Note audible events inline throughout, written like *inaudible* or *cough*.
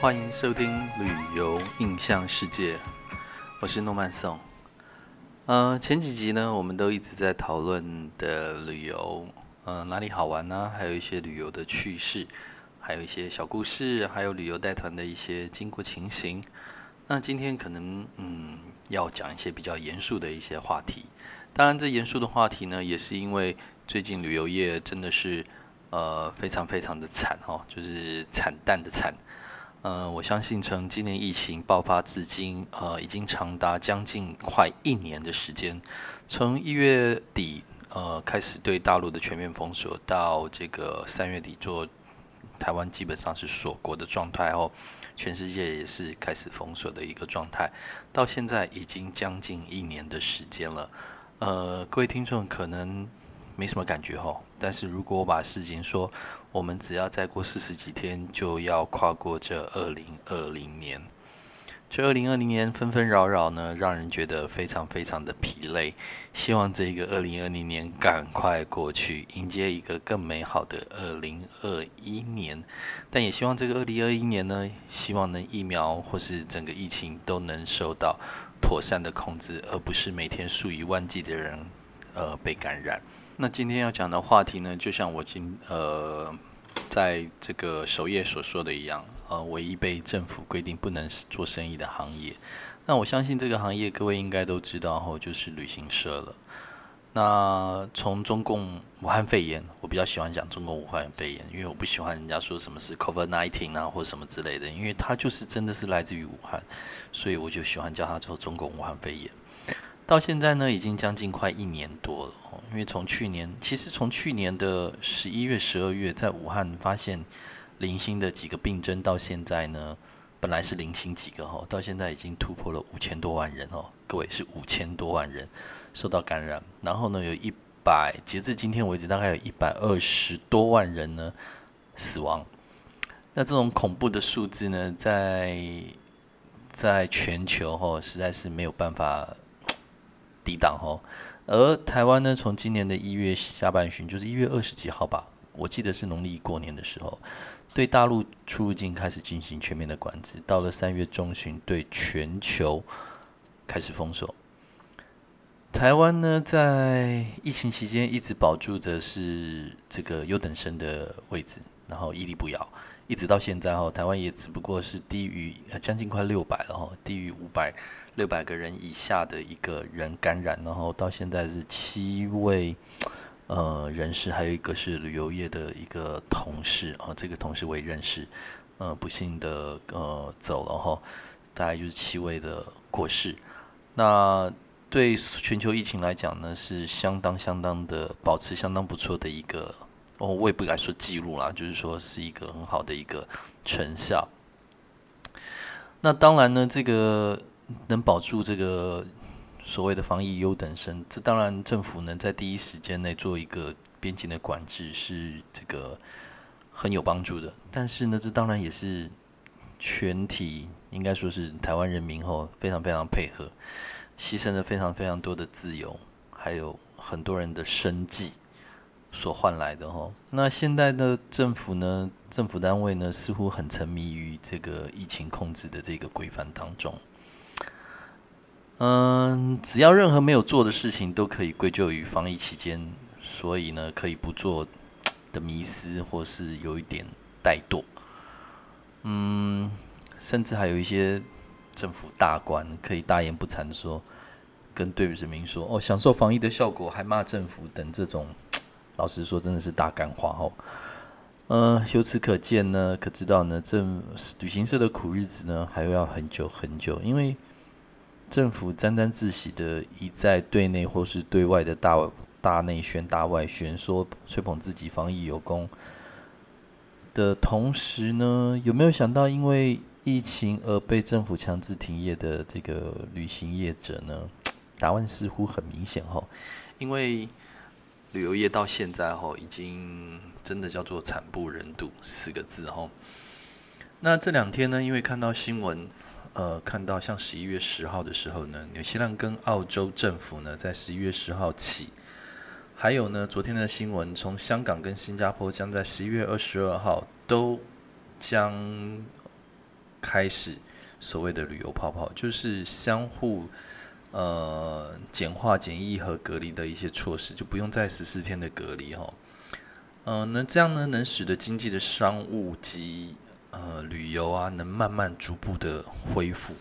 欢迎收听《旅游印象世界》，我是诺曼颂。呃，前几集呢，我们都一直在讨论的旅游，呃，哪里好玩呢？还有一些旅游的趣事，还有一些小故事，还有旅游带团的一些经过情形。那今天可能，嗯，要讲一些比较严肃的一些话题。当然，这严肃的话题呢，也是因为最近旅游业真的是，呃，非常非常的惨哦，就是惨淡的惨。呃，我相信从今年疫情爆发至今，呃，已经长达将近快一年的时间。从一月底，呃，开始对大陆的全面封锁，到这个三月底做台湾基本上是锁国的状态后，全世界也是开始封锁的一个状态。到现在已经将近一年的时间了。呃，各位听众可能。没什么感觉哈，但是如果我把事情说，我们只要再过四十几天，就要跨过这二零二零年。这二零二零年纷纷扰扰呢，让人觉得非常非常的疲累。希望这个二零二零年赶快过去，迎接一个更美好的二零二一年。但也希望这个二零二一年呢，希望能疫苗或是整个疫情都能受到妥善的控制，而不是每天数以万计的人呃被感染。那今天要讲的话题呢，就像我今呃在这个首页所说的一样，呃，唯一被政府规定不能做生意的行业。那我相信这个行业各位应该都知道，后就是旅行社了。那从中共武汉肺炎，我比较喜欢讲中共武汉肺炎，因为我不喜欢人家说什么是 COVID-19 啊或什么之类的，因为它就是真的是来自于武汉，所以我就喜欢叫它做中共武汉肺炎。到现在呢，已经将近快一年多了。因为从去年，其实从去年的十一月、十二月，在武汉发现零星的几个病症，到现在呢，本来是零星几个哈，到现在已经突破了五千多万人哦。各位是五千多万人受到感染，然后呢，有一百，截至今天为止，大概有一百二十多万人呢死亡。那这种恐怖的数字呢，在在全球哈，实在是没有办法。抵挡哦，而台湾呢，从今年的一月下半旬，就是一月二十几号吧，我记得是农历过年的时候，对大陆出入境开始进行全面的管制。到了三月中旬，对全球开始封锁。台湾呢，在疫情期间一直保住的是这个优等生的位置，然后屹立不摇，一直到现在哈，台湾也只不过是低于将近快六百了哈，低于五百。六百个人以下的一个人感染，然后到现在是七位呃人士，还有一个是旅游业的一个同事啊，这个同事我也认识，呃，不幸的呃走了哈，大概就是七位的过世。那对全球疫情来讲呢，是相当相当的保持相当不错的一个哦，我也不敢说记录啦，就是说是一个很好的一个成效。那当然呢，这个。能保住这个所谓的防疫优等生，这当然政府能在第一时间内做一个边境的管制是这个很有帮助的。但是呢，这当然也是全体应该说是台湾人民后非常非常配合，牺牲了非常非常多的自由，还有很多人的生计所换来的哈。那现在的政府呢，政府单位呢，似乎很沉迷于这个疫情控制的这个规范当中。嗯，只要任何没有做的事情都可以归咎于防疫期间，所以呢，可以不做的迷失或是有一点怠惰。嗯，甚至还有一些政府大官可以大言不惭的说，跟对人民说哦，享受防疫的效果，还骂政府等这种，老实说真的是大干话哦。嗯，由此可见呢，可知道呢，这旅行社的苦日子呢，还要很久很久，因为。政府沾沾自喜的一在对内或是对外的大大内宣、大外宣，说吹捧自己防疫有功的同时呢，有没有想到因为疫情而被政府强制停业的这个旅行业者呢？*tsk* 答案似乎很明显哈，因为旅游业到现在哈，已经真的叫做惨不忍睹四个字哈。那这两天呢，因为看到新闻。呃，看到像十一月十号的时候呢，纽西兰跟澳洲政府呢，在十一月十号起，还有呢，昨天的新闻，从香港跟新加坡将在十一月二十二号都将开始所谓的旅游泡泡，就是相互呃简化检疫和隔离的一些措施，就不用再十四天的隔离哈。嗯，那这样呢，能使得经济的商务及呃旅游啊，能慢慢逐步的恢复。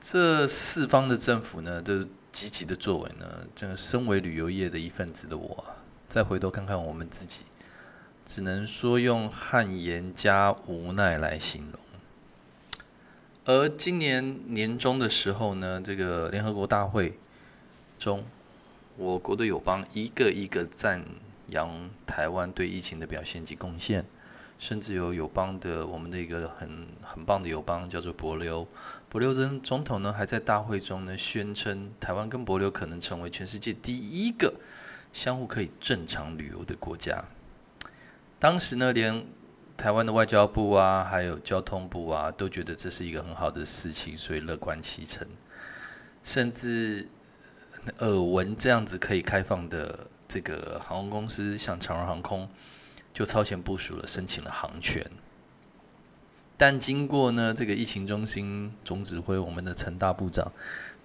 这四方的政府呢，都积极的作为呢，这个身为旅游业的一份子的我，再回头看看我们自己，只能说用汗颜加无奈来形容。而今年年中的时候呢，这个联合国大会中，我国的友邦一个一个赞扬台湾对疫情的表现及贡献。甚至有友邦的，我们的一个很很棒的友邦叫做博流，博流真总统呢还在大会中呢宣称，台湾跟博流可能成为全世界第一个相互可以正常旅游的国家。当时呢，连台湾的外交部啊，还有交通部啊，都觉得这是一个很好的事情，所以乐观其成。甚至耳闻这样子可以开放的这个航空公司，像长荣航空。就超前部署了，申请了航权。但经过呢，这个疫情中心总指挥我们的陈大部长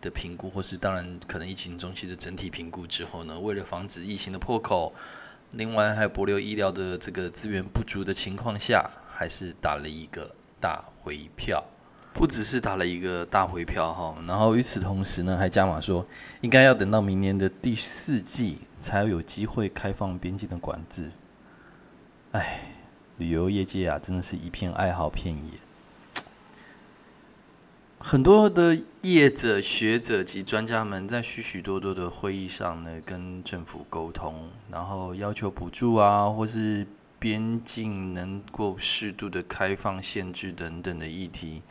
的评估，或是当然可能疫情中心的整体评估之后呢，为了防止疫情的破口，另外还有博留医疗的这个资源不足的情况下，还是打了一个大回票。不只是打了一个大回票哈，然后与此同时呢，还加码说，应该要等到明年的第四季才有机会开放边境的管制。哎，旅游业界啊，真的是一片哀嚎遍野。*tsk* 很多的业者、学者及专家们在许许多多的会议上呢，跟政府沟通，然后要求补助啊，或是边境能够适度的开放、限制等等的议题。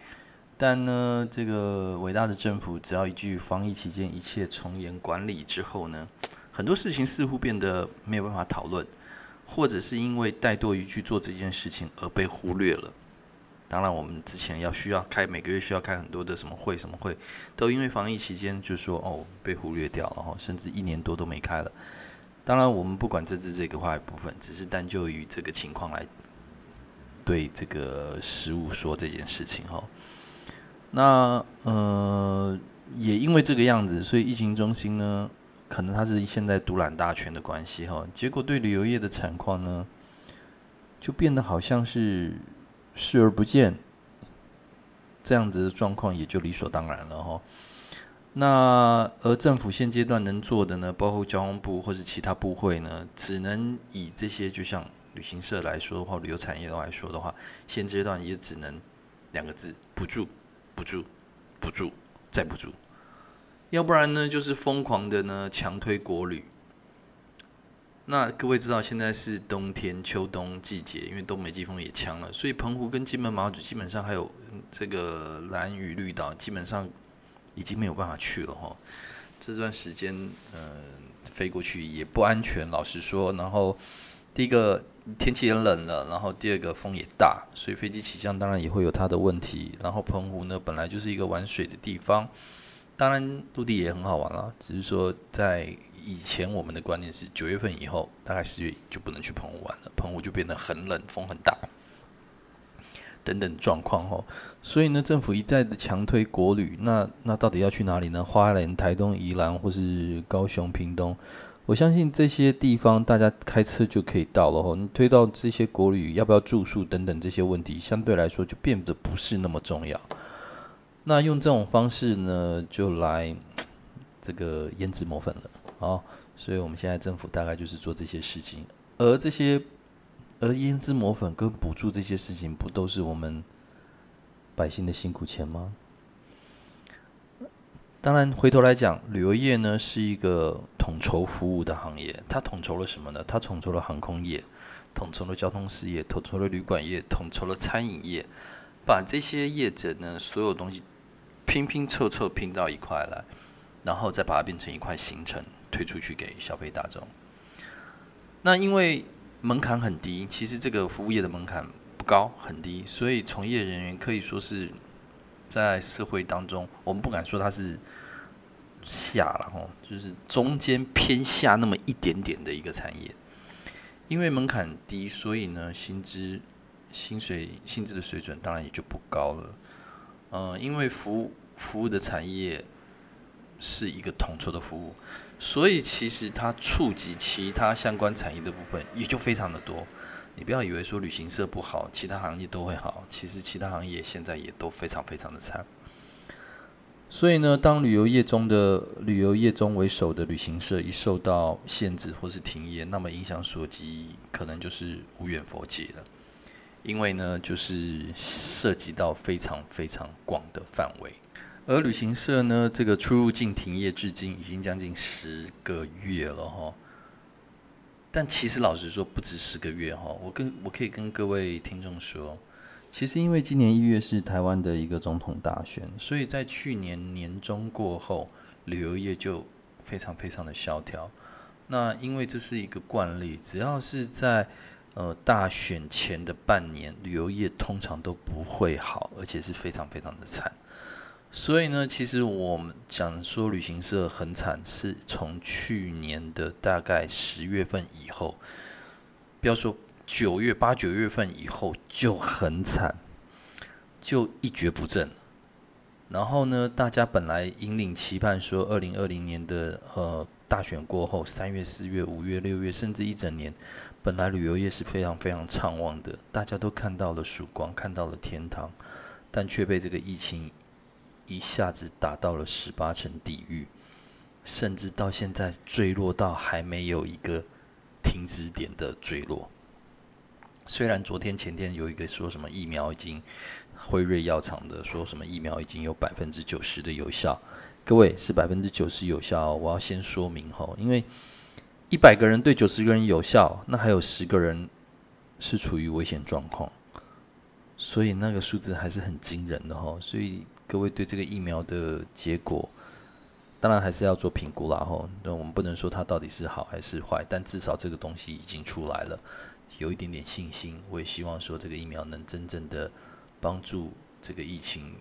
但呢，这个伟大的政府只要一句“防疫期间一切从严管理”之后呢，很多事情似乎变得没有办法讨论。或者是因为怠惰于去做这件事情而被忽略了。当然，我们之前要需要开每个月需要开很多的什么会什么会，都因为防疫期间就说哦被忽略掉了哈，甚至一年多都没开了。当然，我们不管这支这个话部分，只是单就于这个情况来对这个食物说这件事情哈。那呃，也因为这个样子，所以疫情中心呢。可能他是现在独揽大权的关系哈，结果对旅游业的产况呢，就变得好像是视而不见，这样子的状况也就理所当然了哈。那而政府现阶段能做的呢，包括交通部或者其他部会呢，只能以这些就像旅行社来说的话，旅游产业来说的话，现阶段也只能两个字：补助、补助、补助再补助。要不然呢，就是疯狂的呢强推国旅。那各位知道，现在是冬天、秋冬季节，因为东北季风也强了，所以澎湖跟金门、马祖基本上还有这个蓝屿绿岛，基本上已经没有办法去了哈。这段时间，呃，飞过去也不安全，老实说。然后第一个天气也冷了，然后第二个风也大，所以飞机起降当然也会有它的问题。然后澎湖呢，本来就是一个玩水的地方。当然，陆地也很好玩了，只是说在以前我们的观念是九月份以后，大概十月就不能去澎湖玩了，澎湖就变得很冷，风很大，等等状况哦。所以呢，政府一再的强推国旅，那那到底要去哪里呢？花莲、台东、宜兰或是高雄、屏东，我相信这些地方大家开车就可以到了哦。你推到这些国旅，要不要住宿等等这些问题，相对来说就变得不是那么重要。那用这种方式呢，就来 *tsk* 这个胭脂抹粉了啊！所以我们现在政府大概就是做这些事情，而这些而胭脂抹粉跟补助这些事情，不都是我们百姓的辛苦钱吗？当然，回头来讲，旅游业呢是一个统筹服务的行业，它统筹了什么呢？它统筹了航空业，统筹了交通事业，统筹了旅馆业，统筹了餐饮业，把这些业者呢所有东西。拼拼凑凑拼到一块来，然后再把它变成一块行程推出去给消费大众。那因为门槛很低，其实这个服务业的门槛不高很低，所以从业人员可以说是在社会当中，我们不敢说它是下了哦，就是中间偏下那么一点点的一个产业。因为门槛低，所以呢薪资薪水薪资的水准当然也就不高了。呃，因为服务服务的产业是一个统筹的服务，所以其实它触及其他相关产业的部分也就非常的多。你不要以为说旅行社不好，其他行业都会好，其实其他行业现在也都非常非常的惨。所以呢，当旅游业中的旅游业中为首的旅行社一受到限制或是停业，那么影响所及可能就是无远佛界了。因为呢，就是涉及到非常非常广的范围。而旅行社呢，这个出入境停业至今已经将近十个月了哈。但其实老实说，不止十个月哈。我跟我可以跟各位听众说。其实，因为今年一月是台湾的一个总统大选，所以在去年年中过后，旅游业就非常非常的萧条。那因为这是一个惯例，只要是在呃大选前的半年，旅游业通常都不会好，而且是非常非常的惨。所以呢，其实我们讲说旅行社很惨，是从去年的大概十月份以后，不要说。九月八九月份以后就很惨，就一蹶不振。然后呢，大家本来引领期盼说，二零二零年的呃大选过后，三月、四月、五月、六月，甚至一整年，本来旅游业是非常非常畅旺的，大家都看到了曙光，看到了天堂，但却被这个疫情一下子打到了十八层地狱，甚至到现在坠落到还没有一个停止点的坠落。虽然昨天前天有一个说什么疫苗已经辉瑞药厂的说什么疫苗已经有百分之九十的有效，各位是百分之九十有效，我要先说明吼，因为一百个人对九十个人有效，那还有十个人是处于危险状况，所以那个数字还是很惊人的吼，所以各位对这个疫苗的结果，当然还是要做评估啦吼，那我们不能说它到底是好还是坏，但至少这个东西已经出来了。有一点点信心，我也希望说这个疫苗能真正的帮助这个疫情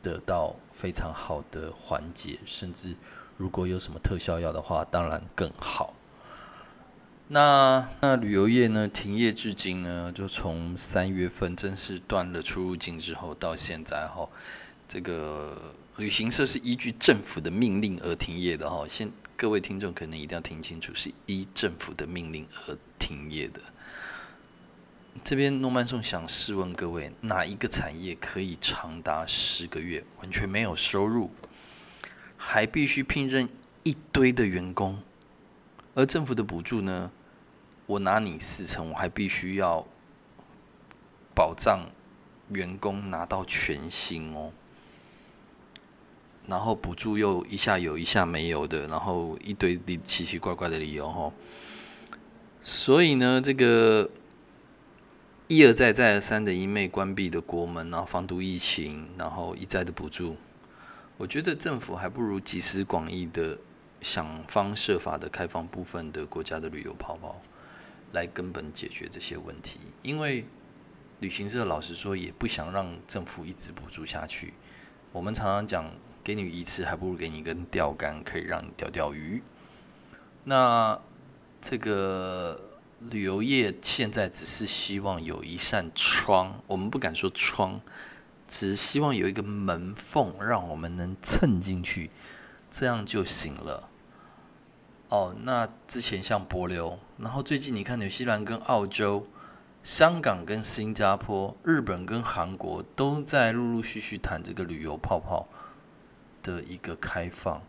得到非常好的缓解，甚至如果有什么特效药的话，当然更好。那那旅游业呢，停业至今呢，就从三月份正式断了出入境之后，到现在哈，这个旅行社是依据政府的命令而停业的哈。现各位听众可能一定要听清楚，是依政府的命令而停业的。这边诺曼颂想试问各位，哪一个产业可以长达十个月完全没有收入，还必须聘任一堆的员工？而政府的补助呢？我拿你四成，我还必须要保障员工拿到全薪哦。然后补助又一下有一下没有的，然后一堆奇奇怪怪的理由哦。所以呢，这个。一而再、再而三的因为关闭的国门，然后防毒疫情，然后一再的补助，我觉得政府还不如集思广益的想方设法的开放部分的国家的旅游泡泡，来根本解决这些问题。因为旅行社老实说也不想让政府一直补助下去。我们常常讲，给你鱼吃，还不如给你一根钓竿，可以让你钓钓鱼。那这个。旅游业现在只是希望有一扇窗，我们不敢说窗，只希望有一个门缝，让我们能蹭进去，这样就行了。哦，那之前像柏流，然后最近你看纽西兰跟澳洲、香港跟新加坡、日本跟韩国都在陆陆续续谈这个旅游泡泡的一个开放。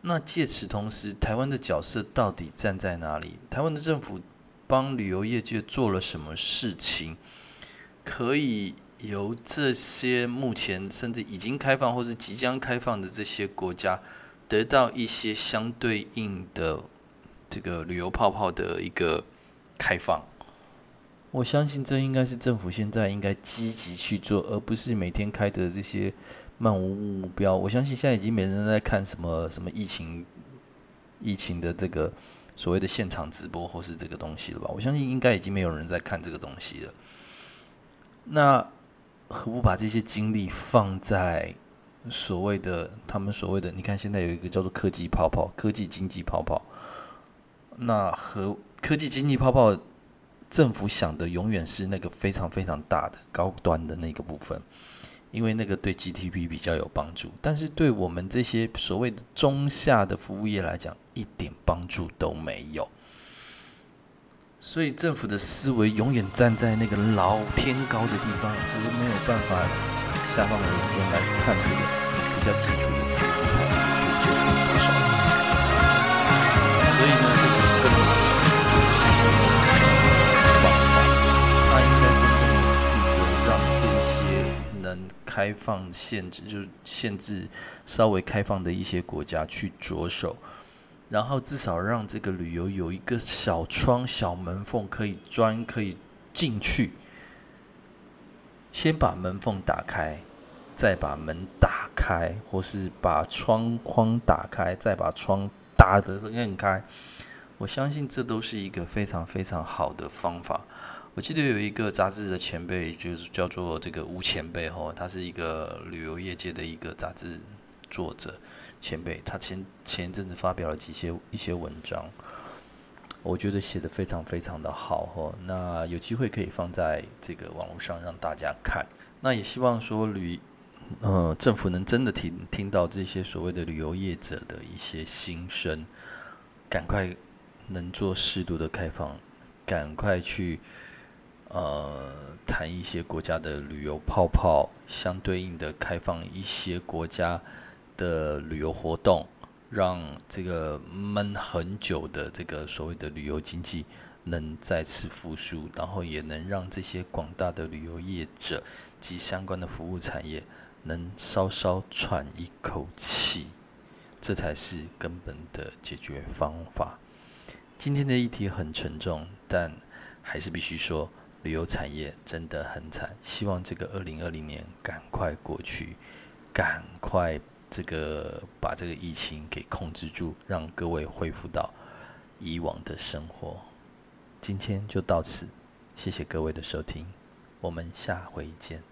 那借此同时，台湾的角色到底站在哪里？台湾的政府？帮旅游业界做了什么事情，可以由这些目前甚至已经开放或是即将开放的这些国家得到一些相对应的这个旅游泡泡的一个开放？我相信这应该是政府现在应该积极去做，而不是每天开着这些漫无目标。我相信现在已经没人在看什么什么疫情疫情的这个。所谓的现场直播或是这个东西了吧？我相信应该已经没有人在看这个东西了。那何不把这些精力放在所谓的他们所谓的？你看现在有一个叫做科技泡泡、科技经济泡泡。那和科技经济泡泡政府想的永远是那个非常非常大的高端的那个部分，因为那个对 GDP 比较有帮助。但是对我们这些所谓的中下的服务业来讲，一点帮助都没有。所以政府的思维永远站在那个老天高的地方，而没有办法下放人间来看这个比较基础的服务才可以救活多少人这个所以呢，开放限制，就是限制稍微开放的一些国家去着手。然后至少让这个旅游有一个小窗、小门缝可以钻、可以进去。先把门缝打开，再把门打开，或是把窗框打开，再把窗打得更开。我相信这都是一个非常非常好的方法。我记得有一个杂志的前辈，就是叫做这个吴前辈吼，他是一个旅游业界的一个杂志作者。前辈，他前前一阵子发表了几些一些文章，我觉得写的非常非常的好哈。那有机会可以放在这个网络上让大家看。那也希望说旅，呃，政府能真的听听到这些所谓的旅游业者的一些心声，赶快能做适度的开放，赶快去呃谈一些国家的旅游泡泡，相对应的开放一些国家。的旅游活动，让这个闷很久的这个所谓的旅游经济能再次复苏，然后也能让这些广大的旅游业者及相关的服务产业能稍稍喘一口气，这才是根本的解决方法。今天的议题很沉重，但还是必须说，旅游产业真的很惨。希望这个二零二零年赶快过去，赶快。这个把这个疫情给控制住，让各位恢复到以往的生活。今天就到此，谢谢各位的收听，我们下回见。